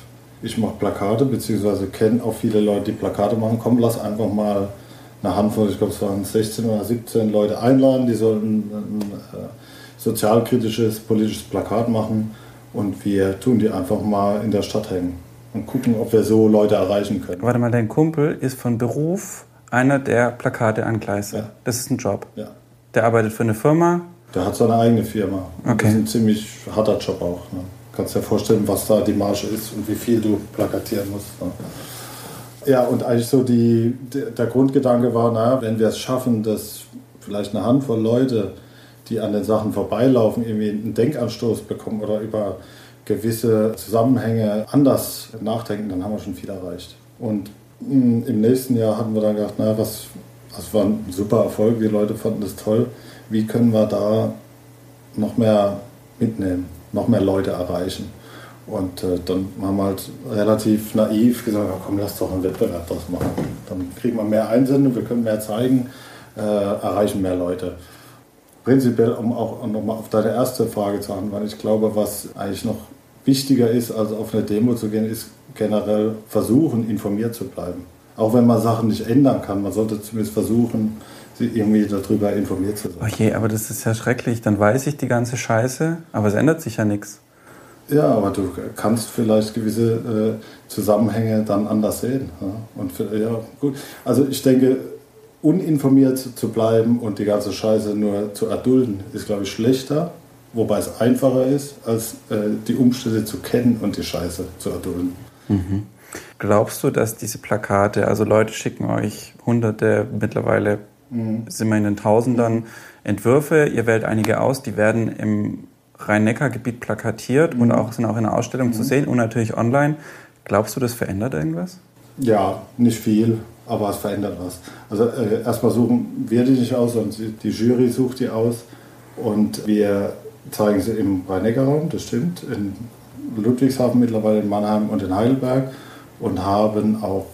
ich mache Plakate, beziehungsweise kenne auch viele Leute, die Plakate machen, komm, lass einfach mal eine Handvoll, ich glaube es waren 16 oder 17 Leute einladen, die sollten ein äh, sozialkritisches, politisches Plakat machen und wir tun die einfach mal in der Stadt hängen und gucken, ob wir so Leute erreichen können. Warte mal, dein Kumpel ist von Beruf einer der Plakate angleist. Ja. Das ist ein Job. Ja. Der arbeitet für eine Firma. Der hat seine eigene Firma. Okay. Das ist ein ziemlich harter Job auch. Ne? Kannst dir vorstellen, was da die Marge ist und wie viel du plakatieren musst. Ne? Ja, und eigentlich so die, der der Grundgedanke war, naja, wenn wir es schaffen, dass vielleicht eine Handvoll Leute, die an den Sachen vorbeilaufen, irgendwie einen Denkanstoß bekommen oder über gewisse Zusammenhänge anders nachdenken, dann haben wir schon viel erreicht. Und mh, im nächsten Jahr hatten wir dann gedacht, naja, was, das war ein super Erfolg, die Leute fanden das toll. Wie können wir da noch mehr mitnehmen, noch mehr Leute erreichen? Und äh, dann haben wir halt relativ naiv gesagt, komm, lass doch einen Wettbewerb draus machen. Dann kriegen wir mehr Einsendungen, wir können mehr zeigen, äh, erreichen mehr Leute. Prinzipiell, um auch nochmal auf deine erste Frage zu antworten, ich glaube, was eigentlich noch wichtiger ist, als auf eine Demo zu gehen, ist generell versuchen, informiert zu bleiben. Auch wenn man Sachen nicht ändern kann, man sollte zumindest versuchen, irgendwie darüber informiert zu Oh sein. je, aber das ist ja schrecklich. Dann weiß ich die ganze Scheiße, aber es ändert sich ja nichts. Ja, aber du kannst vielleicht gewisse äh, Zusammenhänge dann anders sehen. Ja? Und für, ja, gut. Also ich denke, uninformiert zu bleiben und die ganze Scheiße nur zu erdulden, ist, glaube ich, schlechter, wobei es einfacher ist, als äh, die Umstände zu kennen und die Scheiße zu erdulden. Glaubst du, dass diese Plakate, also Leute schicken euch hunderte, mittlerweile sind wir in den Tausendern Entwürfe, ihr wählt einige aus, die werden im Rhein-Neckar-Gebiet plakatiert und auch sind auch in der Ausstellung zu sehen und natürlich online. Glaubst du, das verändert irgendwas? Ja, nicht viel, aber es verändert was. Also äh, erstmal suchen wir die nicht aus, sondern die Jury sucht die aus und wir zeigen sie im Rhein-Neckar-Raum, das stimmt, in Ludwigshafen mittlerweile, in Mannheim und in Heidelberg und haben auch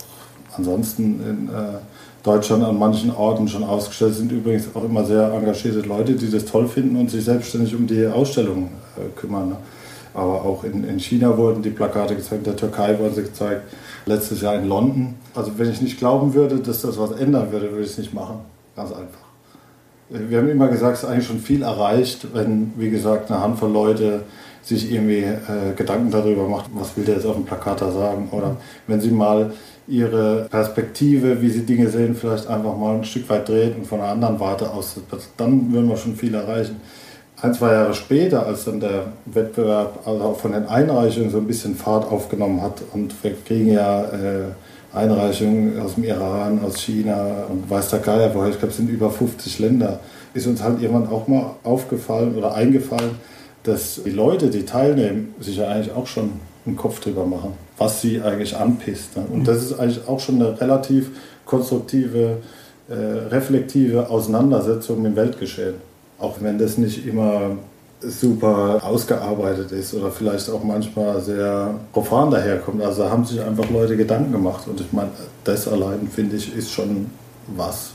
ansonsten in äh, Deutschland an manchen Orten schon ausgestellt, sind übrigens auch immer sehr engagierte Leute, die das toll finden und sich selbstständig um die Ausstellung äh, kümmern. Ne? Aber auch in, in China wurden die Plakate gezeigt, in der Türkei wurden sie gezeigt, letztes Jahr in London. Also wenn ich nicht glauben würde, dass das was ändern würde, würde ich es nicht machen. Ganz einfach. Wir haben immer gesagt, es ist eigentlich schon viel erreicht, wenn, wie gesagt, eine Handvoll Leute sich irgendwie äh, Gedanken darüber macht, was will der jetzt auf dem Plakat da sagen. Oder wenn sie mal ihre Perspektive, wie sie Dinge sehen, vielleicht einfach mal ein Stück weit drehen und von einer anderen Warte aus, dann würden wir schon viel erreichen. Ein, zwei Jahre später, als dann der Wettbewerb also von den Einreichungen so ein bisschen Fahrt aufgenommen hat und wir kriegen ja äh, Einreichungen aus dem Iran, aus China und weiß der Geier woher, ich glaube es sind über 50 Länder, ist uns halt irgendwann auch mal aufgefallen oder eingefallen, dass die Leute, die teilnehmen, sich ja eigentlich auch schon einen Kopf drüber machen, was sie eigentlich anpisst. Ne? Und das ist eigentlich auch schon eine relativ konstruktive, äh, reflektive Auseinandersetzung mit dem Weltgeschehen. Auch wenn das nicht immer super ausgearbeitet ist oder vielleicht auch manchmal sehr profan daherkommt. Also da haben sich einfach Leute Gedanken gemacht. Und ich meine, das allein, finde ich, ist schon was,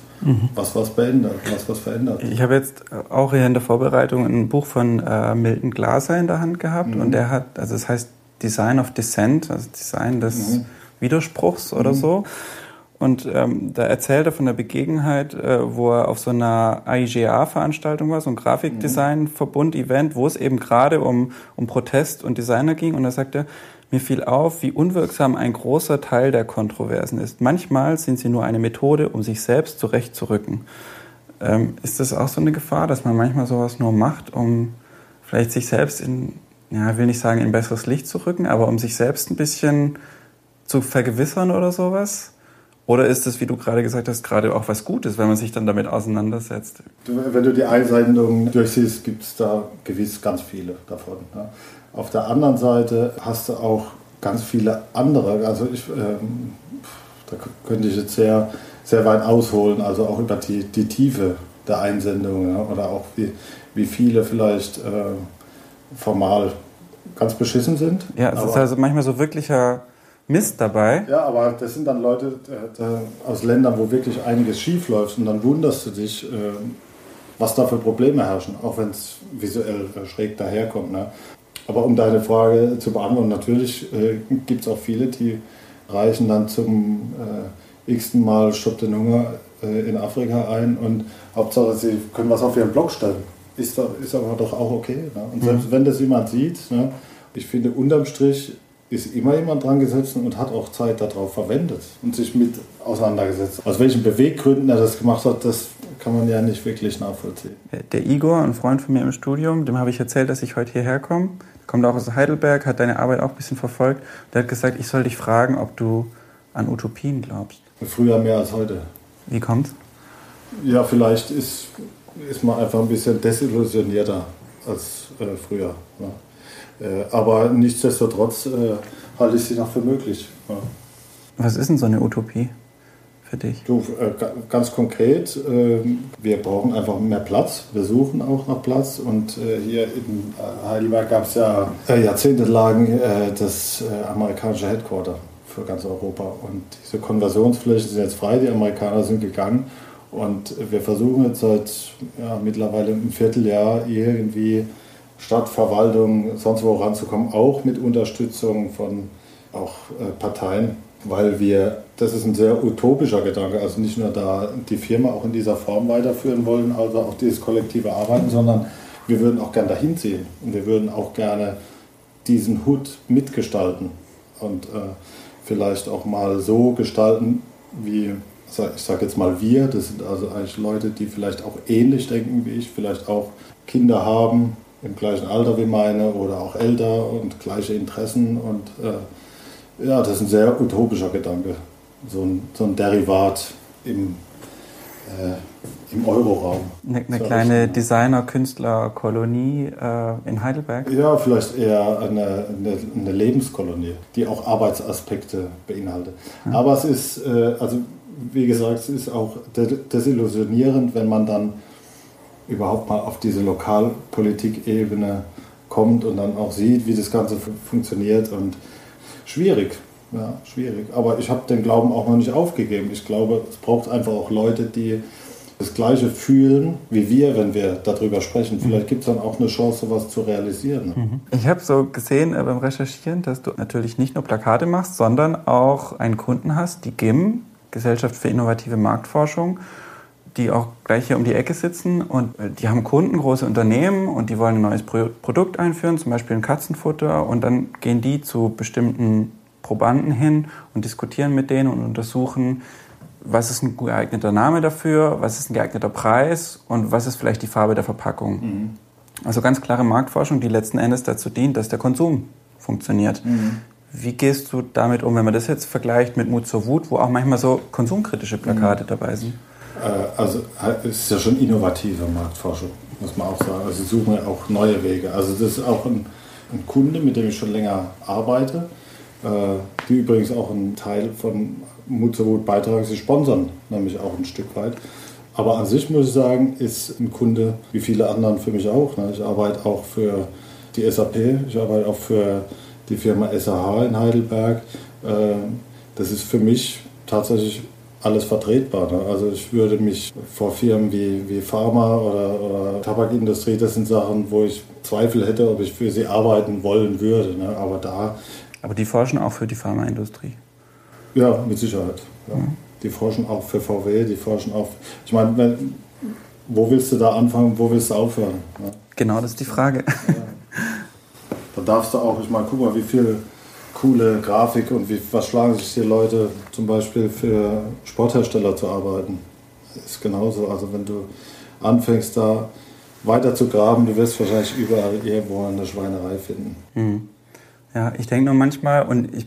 was was verändert, was was verändert. Ich habe jetzt auch hier in der Vorbereitung ein Buch von äh, Milton Glaser in der Hand gehabt und der hat, also es heißt Design of Dissent, also Design des Widerspruchs oder so. Und ähm, da erzählt er von der Begebenheit, äh, wo er auf so einer AIGA-Veranstaltung war, so ein Grafikdesign-Verbund-Event, wo es eben gerade um, um Protest und Designer ging. Und da er, mir fiel auf, wie unwirksam ein großer Teil der Kontroversen ist. Manchmal sind sie nur eine Methode, um sich selbst zurechtzurücken. Ähm, ist das auch so eine Gefahr, dass man manchmal sowas nur macht, um vielleicht sich selbst in, ja, will nicht sagen, in besseres Licht zu rücken, aber um sich selbst ein bisschen zu vergewissern oder sowas? Oder ist es, wie du gerade gesagt hast, gerade auch was Gutes, wenn man sich dann damit auseinandersetzt? Wenn du die Einsendungen durchsiehst, gibt es da gewiss ganz viele davon. Ne? Auf der anderen Seite hast du auch ganz viele andere. Also ich, ähm, da könnte ich jetzt sehr sehr weit ausholen, also auch über die, die Tiefe der Einsendung ja, oder auch wie, wie viele vielleicht äh, formal ganz beschissen sind. Ja, es ist also manchmal so wirklicher Mist dabei. Ja, aber das sind dann Leute äh, aus Ländern, wo wirklich einiges schief läuft und dann wunderst du dich, äh, was da für Probleme herrschen, auch wenn es visuell schräg daherkommt. Ne? Aber um deine Frage zu beantworten, natürlich äh, gibt es auch viele, die reichen dann zum äh, x-ten Mal Stopp den Hunger äh, in Afrika ein und Hauptsache sie können was auf ihren Blog stellen. Ist, doch, ist aber doch auch okay. Ne? Und selbst mhm. wenn das jemand sieht, ne, ich finde unterm Strich ist immer jemand dran gesetzt und hat auch Zeit darauf verwendet und sich mit auseinandergesetzt. Aus welchen Beweggründen er das gemacht hat, das kann man ja nicht wirklich nachvollziehen. Der Igor, ein Freund von mir im Studium, dem habe ich erzählt, dass ich heute hierher komme. Der kommt auch aus Heidelberg, hat deine Arbeit auch ein bisschen verfolgt. Der hat gesagt, ich soll dich fragen, ob du an Utopien glaubst. Früher mehr als heute. Wie kommt's? Ja, vielleicht ist, ist man einfach ein bisschen desillusionierter als äh, früher. Ne? Äh, aber nichtsdestotrotz äh, halte ich sie noch für möglich. Ja. Was ist denn so eine Utopie für dich? Du, äh, ganz konkret, ähm, wir brauchen einfach mehr Platz. Wir suchen auch nach Platz. Und hier in Heidelberg gab es ja jahrzehntelang das amerikanische Headquarter für ganz Europa. Und diese Konversionsflächen sind jetzt frei, die Amerikaner sind gegangen. Und wir versuchen jetzt seit ja, mittlerweile einem Vierteljahr irgendwie Stadtverwaltung, sonst wo ranzukommen, auch mit Unterstützung von auch äh, Parteien, weil wir, das ist ein sehr utopischer Gedanke, also nicht nur da die Firma auch in dieser Form weiterführen wollen, also auch dieses kollektive Arbeiten, sondern wir würden auch gerne dahin ziehen und wir würden auch gerne diesen Hut mitgestalten und äh, vielleicht auch mal so gestalten, wie ich sage jetzt mal wir, das sind also eigentlich Leute, die vielleicht auch ähnlich denken wie ich, vielleicht auch Kinder haben, im gleichen Alter wie meine oder auch älter und gleiche Interessen. Und äh, ja, das ist ein sehr utopischer Gedanke. So ein, so ein Derivat im, äh, im Euroraum. Eine, eine kleine Designer-Künstler-Kolonie äh, in Heidelberg? Ja, vielleicht eher eine, eine, eine, Lebenskolonie, die auch Arbeitsaspekte beinhaltet. Ja. Aber es ist, äh, also wie gesagt, es ist auch desillusionierend, wenn man dann überhaupt mal auf diese Lokalpolitik-Ebene kommt und dann auch sieht, wie das Ganze funktioniert. Und schwierig, ja, schwierig. Aber ich habe den Glauben auch noch nicht aufgegeben. Ich glaube, es braucht einfach auch Leute, die das Gleiche fühlen wie wir, wenn wir darüber sprechen. Mhm. Vielleicht gibt es dann auch eine Chance, sowas zu realisieren. Mhm. Ich habe so gesehen äh, beim Recherchieren, dass du natürlich nicht nur Plakate machst, sondern auch einen Kunden hast, die GIM, Gesellschaft für innovative Marktforschung die auch gleich hier um die Ecke sitzen und äh, die haben Kunden, große Unternehmen und die wollen ein neues Produkt einführen, zum Beispiel ein Katzenfutter und dann gehen die zu bestimmten Probanden hin und diskutieren mit denen und untersuchen, was ist ein geeigneter Name dafür, was ist ein geeigneter Preis und was ist vielleicht die Farbe der Verpackung. Mhm. Also ganz klare Marktforschung, die letzten Endes dazu dient, dass der Konsum funktioniert. Mhm. Wie gehst du damit um, wenn man das jetzt vergleicht mit Mut zur Wut, wo auch manchmal so konsumkritische Plakate mhm. dabei sind? Äh, also es ist ja schon innovative Marktforschung, muss man auch sagen. Also sie suchen ja auch neue Wege. Also das ist auch ein, ein Kunde, mit dem ich schon länger arbeite, äh, die übrigens auch einen Teil von Mut zur Wut beitragen. Sie sponsern nämlich auch ein Stück weit. Aber an sich muss ich sagen, ist ein Kunde wie viele anderen für mich auch. Ne? Ich arbeite auch für die SAP, ich arbeite auch für die Firma SAH in Heidelberg. Äh, das ist für mich tatsächlich alles vertretbar. Ne? Also ich würde mich vor Firmen wie, wie Pharma oder, oder Tabakindustrie, das sind Sachen, wo ich Zweifel hätte, ob ich für sie arbeiten wollen würde. Ne? Aber da. Aber die forschen auch für die Pharmaindustrie. Ja, mit Sicherheit. Ja. Mhm. Die forschen auch für VW, die forschen auch. Ich meine, wenn, wo willst du da anfangen, wo willst du aufhören? Ne? Genau, das ist die Frage. Ja. Da darfst du auch, ich meine, guck mal, wie viel coole Grafik und wie, was schlagen sich die Leute zum Beispiel für Sporthersteller zu arbeiten. Ist genauso. Also wenn du anfängst da weiter zu graben, du wirst wahrscheinlich überall irgendwo eine Schweinerei finden. Mhm. Ja, ich denke nur manchmal, und ich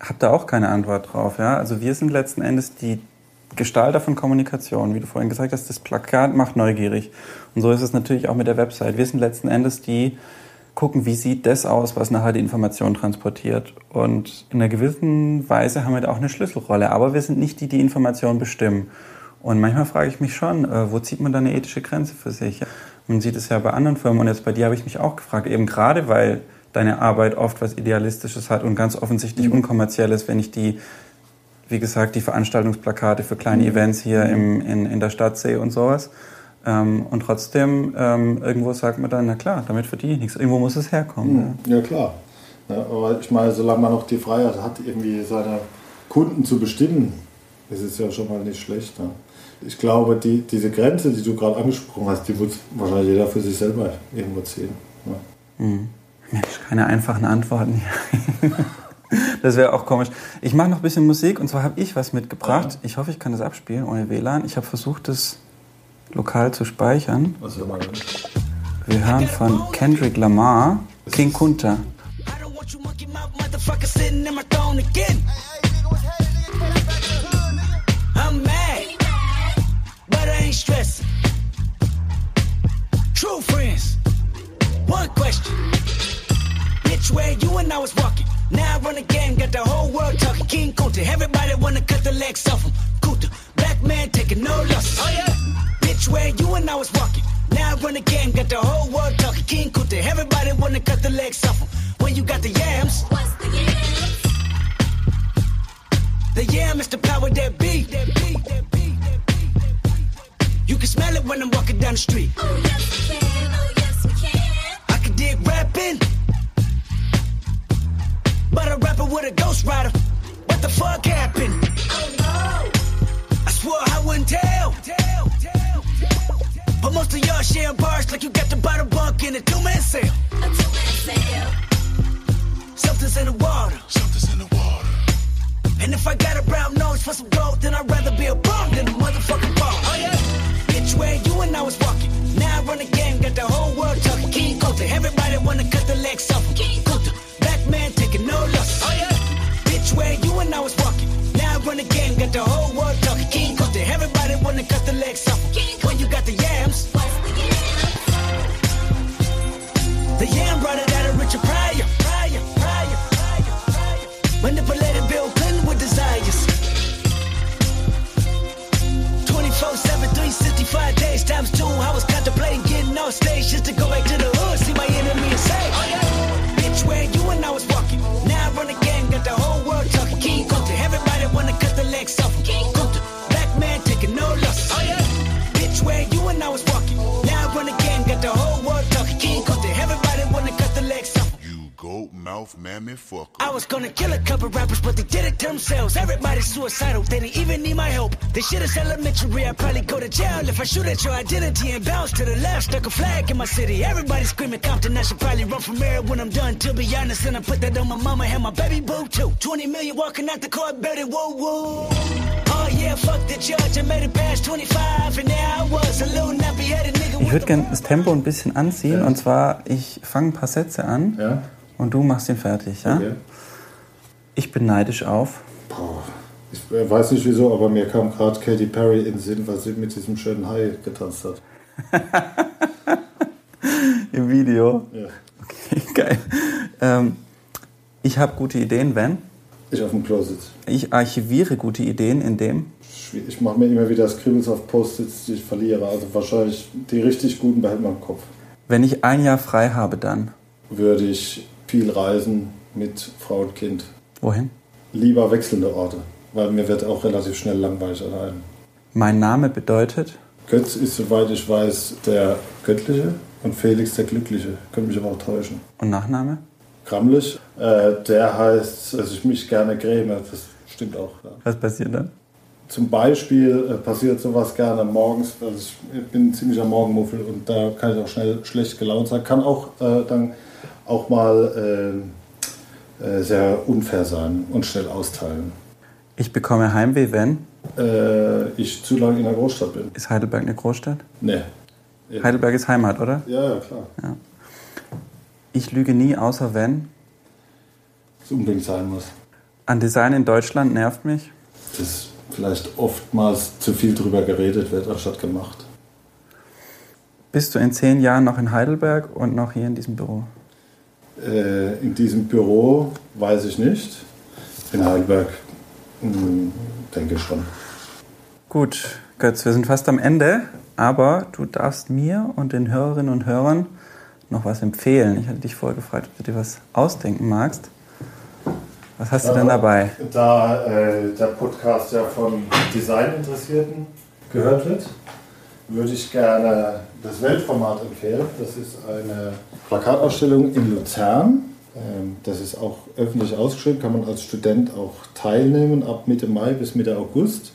habe da auch keine Antwort drauf. Ja? Also wir sind letzten Endes die Gestalter von Kommunikation. Wie du vorhin gesagt hast, das Plakat macht neugierig. Und so ist es natürlich auch mit der Website. Wir sind letzten Endes die gucken, wie sieht das aus, was nachher die Information transportiert. Und in einer gewissen Weise haben wir da auch eine Schlüsselrolle, aber wir sind nicht die, die Information bestimmen. Und manchmal frage ich mich schon, äh, wo zieht man da eine ethische Grenze für sich? Man sieht es ja bei anderen Firmen und jetzt bei dir habe ich mich auch gefragt, eben gerade weil deine Arbeit oft was Idealistisches hat und ganz offensichtlich unkommerzielles, wenn ich die, wie gesagt, die Veranstaltungsplakate für kleine mhm. Events hier im, in, in der Stadt sehe und sowas. Ähm, und trotzdem, ähm, irgendwo sagt man dann, na klar, damit verdiene ich nichts. Irgendwo muss es herkommen. Mhm. Ja, klar. Ja, aber ich meine, solange man noch die Freiheit hat, irgendwie seine Kunden zu bestimmen, ist es ja schon mal nicht schlecht. Ne? Ich glaube, die, diese Grenze, die du gerade angesprochen hast, die muss wahrscheinlich jeder für sich selber irgendwo ziehen. Ne? Mhm. Mensch, keine einfachen Antworten hier. Das wäre auch komisch. Ich mache noch ein bisschen Musik und zwar habe ich was mitgebracht. Ich hoffe, ich kann das abspielen ohne WLAN. Ich habe versucht, das lokal zu speichern. Was wir Wir hören von Kendrick Lamar King Kunta. True friends. One question. Which way you and I was walking? Now I run the game, got the whole world talking. King Kunta. Everybody wanna cut the legs off him. Kunta. Black man taking no loss. Oh yeah which way you and I was walking. Now I run the game, got the whole world talking. King Kunta, everybody wanna cut the legs off him. When you got the yams. What's the yams? The yam is the power that beat. That beat. You can smell it when I'm walking down the street. Oh yes we can, oh yes we can. I can dig rapping. But a rapper with a ghost rider. What the fuck happened? Oh no. I swore I wouldn't tell. Tell. But most of y'all sharing bars like you got to buy the bunk in a two-man sale. A two-man sale. Something's in the water. Something's in the water. And if I got a brown nose for some gold, then I'd rather be a bum than a motherfucking bum. Oh yeah. Bitch, where you and I was walking. Now I run the game, got the whole world talking. King Kunta, everybody wanna cut the legs off. King Kunta, black man taking no loss. Oh yeah. Bitch, where you and I was walking. Now I run the game, got the whole world talking. King Kunta, everybody wanna cut the legs off. King stations to go mouth mammy fucker. I was gonna kill a couple rappers, but they did it to themselves. Everybody's suicidal, they didn't even need my help. This shit is elementary, I'd probably go to jail if I shoot at your identity and bounce to the left. Stuck a flag in my city. Everybody screaming Compton, I should probably run from here when I'm done. To be honest, and I put that on my mama and my baby boo too. 20 million walking out the court, baby, whoa, whoa. Ich würde gerne das Tempo ein bisschen anziehen ja. und zwar, ich fange ein paar Sätze an ja. Und du machst ihn fertig. Ja? Okay. Ich bin neidisch auf. Boah. Ich weiß nicht wieso, aber mir kam gerade Katy Perry in den Sinn, weil sie mit diesem schönen Hai getanzt hat. Im Video? Ja. Okay, geil. Ähm, ich habe gute Ideen, wenn? Ich auf dem Klo sitze. Ich archiviere gute Ideen, indem? Ich mache mir immer wieder Scribbles auf Post-its, die ich verliere. Also wahrscheinlich die richtig guten behält man im Kopf. Wenn ich ein Jahr frei habe, dann? Würde ich viel reisen mit Frau und Kind. Wohin? Lieber wechselnde Orte, weil mir wird auch relativ schnell langweilig allein. Mein Name bedeutet? Götz ist, soweit ich weiß, der Göttliche und Felix der Glückliche. Könnte mich aber auch täuschen. Und Nachname? Kramlich. Äh, der heißt, dass ich mich gerne gräme. Das stimmt auch. Ja. Was passiert dann? Zum Beispiel äh, passiert sowas gerne morgens. Also ich bin ein ziemlicher Morgenmuffel und da kann ich auch schnell schlecht gelaunt sein. Kann auch äh, dann auch mal äh, äh, sehr unfair sein und schnell austeilen. Ich bekomme Heimweh, wenn? Äh, ich zu lange in der Großstadt bin. Ist Heidelberg eine Großstadt? Nee. Heidelberg ist Heimat, oder? Ja, ja, klar. Ja. Ich lüge nie, außer wenn. Es unbedingt sein muss. An Design in Deutschland nervt mich. Dass vielleicht oftmals zu viel drüber geredet wird, anstatt gemacht. Bist du in zehn Jahren noch in Heidelberg und noch hier in diesem Büro? Äh, in diesem Büro weiß ich nicht. In Heidelberg mh, hm, denke ich schon. Gut, Götz, wir sind fast am Ende, aber du darfst mir und den Hörerinnen und Hörern noch was empfehlen. Ich hatte dich vorher gefragt, ob du dir was ausdenken magst. Was hast du denn dabei? Da äh, der Podcast ja von Designinteressierten gehört wird, würde ich gerne das Weltformat empfehlen. Das ist eine Plakatausstellung in Luzern. Ähm, das ist auch öffentlich ausgeschrieben, kann man als Student auch teilnehmen ab Mitte Mai bis Mitte August.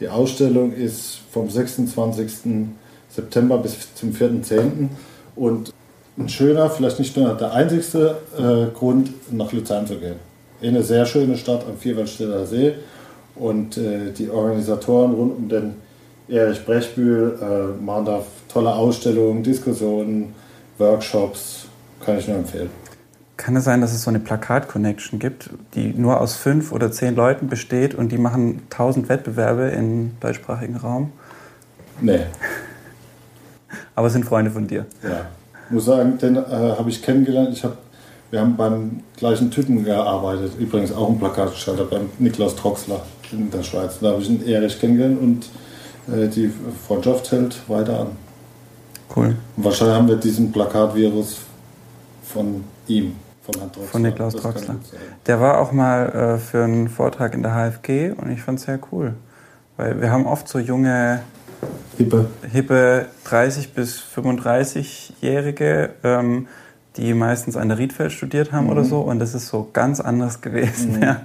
Die Ausstellung ist vom 26. September bis zum 4.10. Und ein schöner, vielleicht nicht nur der einzigste äh, Grund, nach Luzern zu gehen. Eine sehr schöne Stadt am Vierwaldstätter See und äh, die Organisatoren rund um den Erich Brechbühl äh, machen da tolle Ausstellungen, Diskussionen, Workshops, kann ich nur empfehlen. Kann es sein, dass es so eine Plakat-Connection gibt, die nur aus fünf oder zehn Leuten besteht und die machen tausend Wettbewerbe im deutschsprachigen Raum? Nee. Aber sind Freunde von dir? Ja. Ich muss sagen, den äh, habe ich kennengelernt. Ich hab, wir haben beim gleichen Typen gearbeitet. Übrigens auch ein Plakatgestalter beim Niklas Troxler in der Schweiz. Da habe ich ihn Erich kennengelernt und äh, die Freundschaft hält weiter an. Cool. Wahrscheinlich haben wir diesen Plakatvirus von ihm. Von, Herrn von Niklaus Troxler. Der war auch mal äh, für einen Vortrag in der HFG und ich fand es sehr cool. Weil wir haben oft so junge hippe, hippe 30 bis 35-Jährige, ähm, die meistens an der Riedfeld studiert haben mhm. oder so. Und das ist so ganz anders gewesen. Mhm. Ja.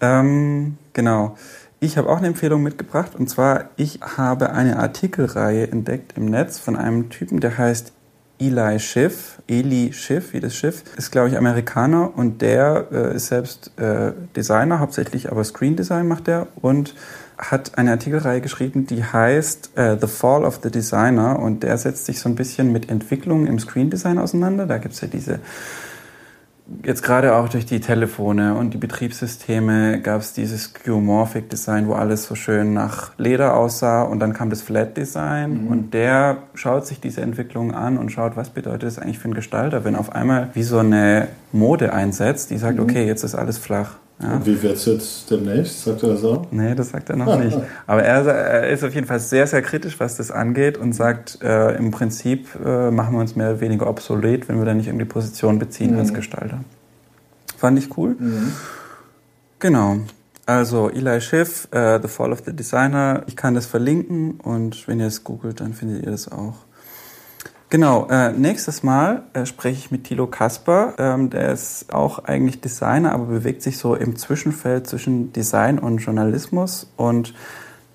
Ähm, genau. Ich habe auch eine Empfehlung mitgebracht. Und zwar, ich habe eine Artikelreihe entdeckt im Netz von einem Typen, der heißt Eli Schiff, Eli Schiff, wie das Schiff, ist, glaube ich, Amerikaner und der äh, ist selbst äh, Designer, hauptsächlich aber Screen Design macht er und hat eine Artikelreihe geschrieben, die heißt uh, The Fall of the Designer und der setzt sich so ein bisschen mit Entwicklungen im Screen Design auseinander. Da gibt es ja diese, jetzt gerade auch durch die Telefone und die Betriebssysteme gab es dieses Skeuomorphic Design, wo alles so schön nach Leder aussah und dann kam das Flat Design mhm. und der schaut sich diese Entwicklungen an und schaut, was bedeutet das eigentlich für einen Gestalter, wenn auf einmal wie so eine Mode einsetzt, die sagt, mhm. okay, jetzt ist alles flach ja. Und wie wird es jetzt demnächst? Sagt er das auch? Nee, das sagt er noch nicht. Aber er, er, ist auf jeden Fall sehr, sehr kritisch, was das angeht und sagt, äh, im Prinzip äh, machen wir uns mehr oder weniger obsolet, wenn wir da nicht irgendwie Position beziehen mhm. als Gestalter. Fand ich cool. Mhm. Genau. Also Eli Schiff, uh, The Fall of the Designer. Ich kann das verlinken und wenn ihr es googelt, dann findet ihr das auch. Genau, äh, nächstes Mal äh, spreche ich mit Thilo Kasper. Ähm, der ist auch eigentlich Designer, aber bewegt sich so im Zwischenfeld zwischen Design und Journalismus. Und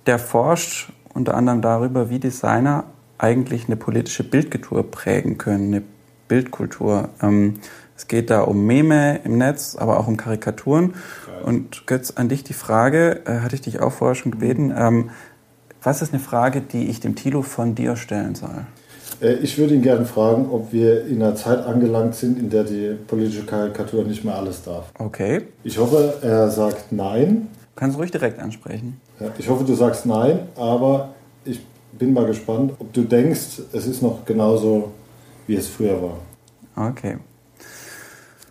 der forscht unter anderem darüber, wie Designer eigentlich eine politische Bildkultur prägen können, eine Bildkultur. Ähm, es geht da um Meme im Netz, aber auch um Karikaturen. Geil. Und Götz, an dich die Frage, äh, hatte ich dich auch vorher schon gebeten, ähm, was ist eine Frage, die ich dem Thilo von dir stellen soll? Äh, ich würde ihn gerne fragen, ob wir in einer Zeit angelangt sind, in der die politische Karikatur nicht mehr alles darf. Okay. Ich hoffe, er sagt nein. Kannst du ruhig direkt ansprechen. Ich hoffe, du sagst nein, aber ich bin mal gespannt, ob du denkst, es ist noch genauso, wie es früher war. Okay.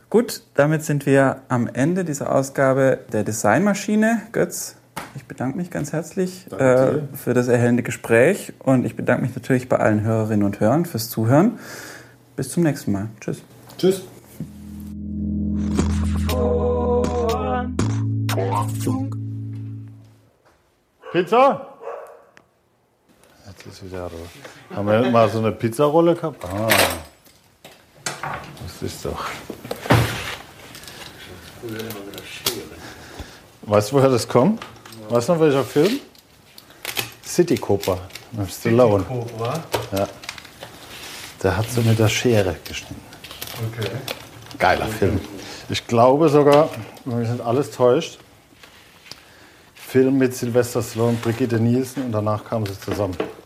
Gut, damit sind wir am Ende dieser Ausgabe der Designmaschine. Götz, ich bedanke mich ganz herzlich äh, für das erhellende Gespräch und ich bedanke mich natürlich bei allen Hörerinnen und Hörern fürs Zuhören. Bis zum nächsten Mal. Tschüss. Tschüss. Pizza? Jetzt ist wieder da. Haben wir mal so eine Pizzarolle gehabt? Ah. Das ist doch. Weißt du, woher das kommt? Weißt du noch welcher Film? City Cooper. Stallone. City Cooper? Ja. Der hat so mit der Schere geschnitten. Okay. Geiler Film. Ich glaube sogar, wenn mich nicht alles täuscht, Film mit Sylvester Stallone, Brigitte Nielsen und danach kamen sie zusammen.